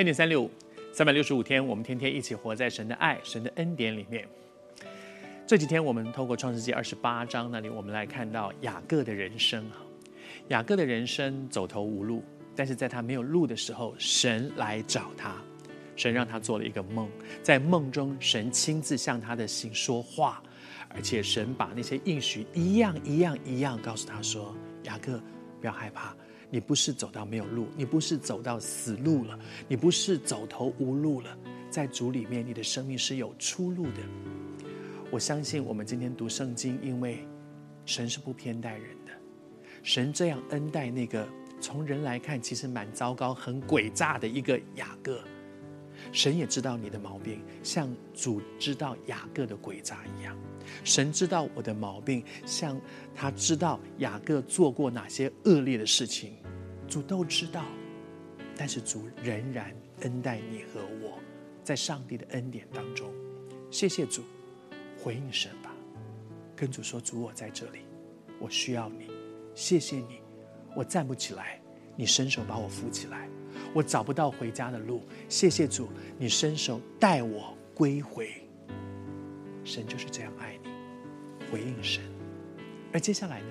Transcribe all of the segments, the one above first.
恩典三六五，三百六十五天，我们天天一起活在神的爱、神的恩典里面。这几天，我们透过创世纪二十八章那里，我们来看到雅各的人生哈。雅各的人生走投无路，但是在他没有路的时候，神来找他，神让他做了一个梦，在梦中，神亲自向他的心说话，而且神把那些应许一样一样一样告诉他说：“雅各，不要害怕。”你不是走到没有路，你不是走到死路了，你不是走投无路了，在主里面，你的生命是有出路的。我相信我们今天读圣经，因为神是不偏待人的，神这样恩待那个从人来看其实蛮糟糕、很诡诈的一个雅各，神也知道你的毛病，像主知道雅各的诡诈一样。神知道我的毛病，像他知道雅各做过哪些恶劣的事情，主都知道。但是主仍然恩待你和我，在上帝的恩典当中，谢谢主，回应神吧，跟主说：主，我在这里，我需要你，谢谢你，我站不起来，你伸手把我扶起来，我找不到回家的路，谢谢主，你伸手带我归回。神就是这样爱你，回应神。而接下来呢，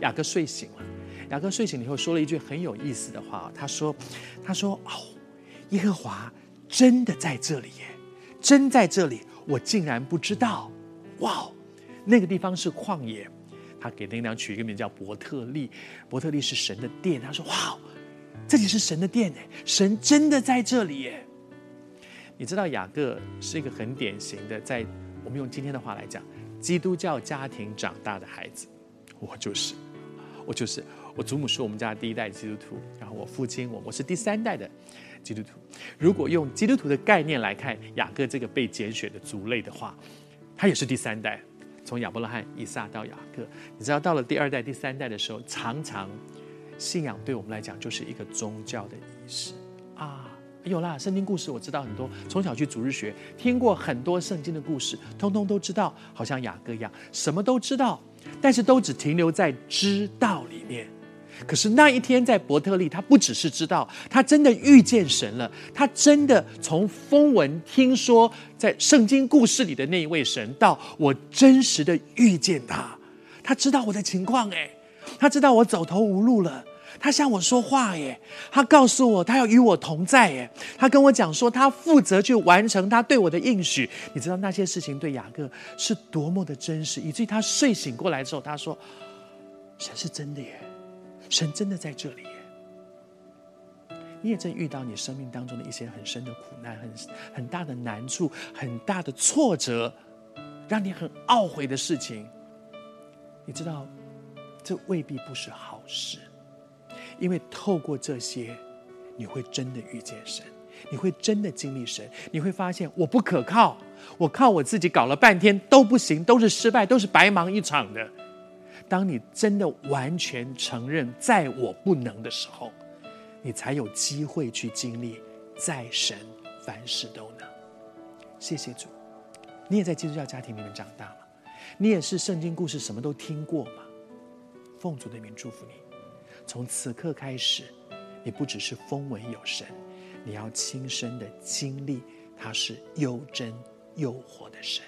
雅各睡醒了。雅各睡醒以后说了一句很有意思的话，他说：“他说哦，耶和华真的在这里耶，真在这里，我竟然不知道。哇，那个地方是旷野，他给那个地方取一个名叫伯特利。伯特利是神的殿。他说：哇，这里是神的殿哎，神真的在这里耶。你知道雅各是一个很典型的在。”我们用今天的话来讲，基督教家庭长大的孩子，我就是，我就是。我祖母是我们家第一代基督徒，然后我父亲我我是第三代的基督徒。如果用基督徒的概念来看雅各这个被拣选的族类的话，他也是第三代，从亚伯拉罕、以撒到雅各。你知道到了第二代、第三代的时候，常常信仰对我们来讲就是一个宗教的仪式啊。有啦，圣经故事我知道很多，从小去主日学听过很多圣经的故事，通通都知道，好像雅各一样，什么都知道，但是都只停留在知道里面。可是那一天在伯特利，他不只是知道，他真的遇见神了，他真的从风闻听说在圣经故事里的那一位神，到我真实的遇见他，他知道我的情况，诶，他知道我走投无路了。他向我说话耶，他告诉我他要与我同在耶，他跟我讲说他负责去完成他对我的应许。你知道那些事情对雅各是多么的真实，以至于他睡醒过来之后，他说：“神是真的耶，神真的在这里耶。”你也正遇到你生命当中的一些很深的苦难、很很大的难处、很大的挫折，让你很懊悔的事情。你知道，这未必不是好事。因为透过这些，你会真的遇见神，你会真的经历神，你会发现我不可靠，我靠我自己搞了半天都不行，都是失败，都是白忙一场的。当你真的完全承认在我不能的时候，你才有机会去经历在神凡事都能。谢谢主，你也在基督教家庭里面长大吗？你也是圣经故事什么都听过吗？奉主的名祝福你。从此刻开始，你不只是风闻有神，你要亲身的经历他是又真又活的神。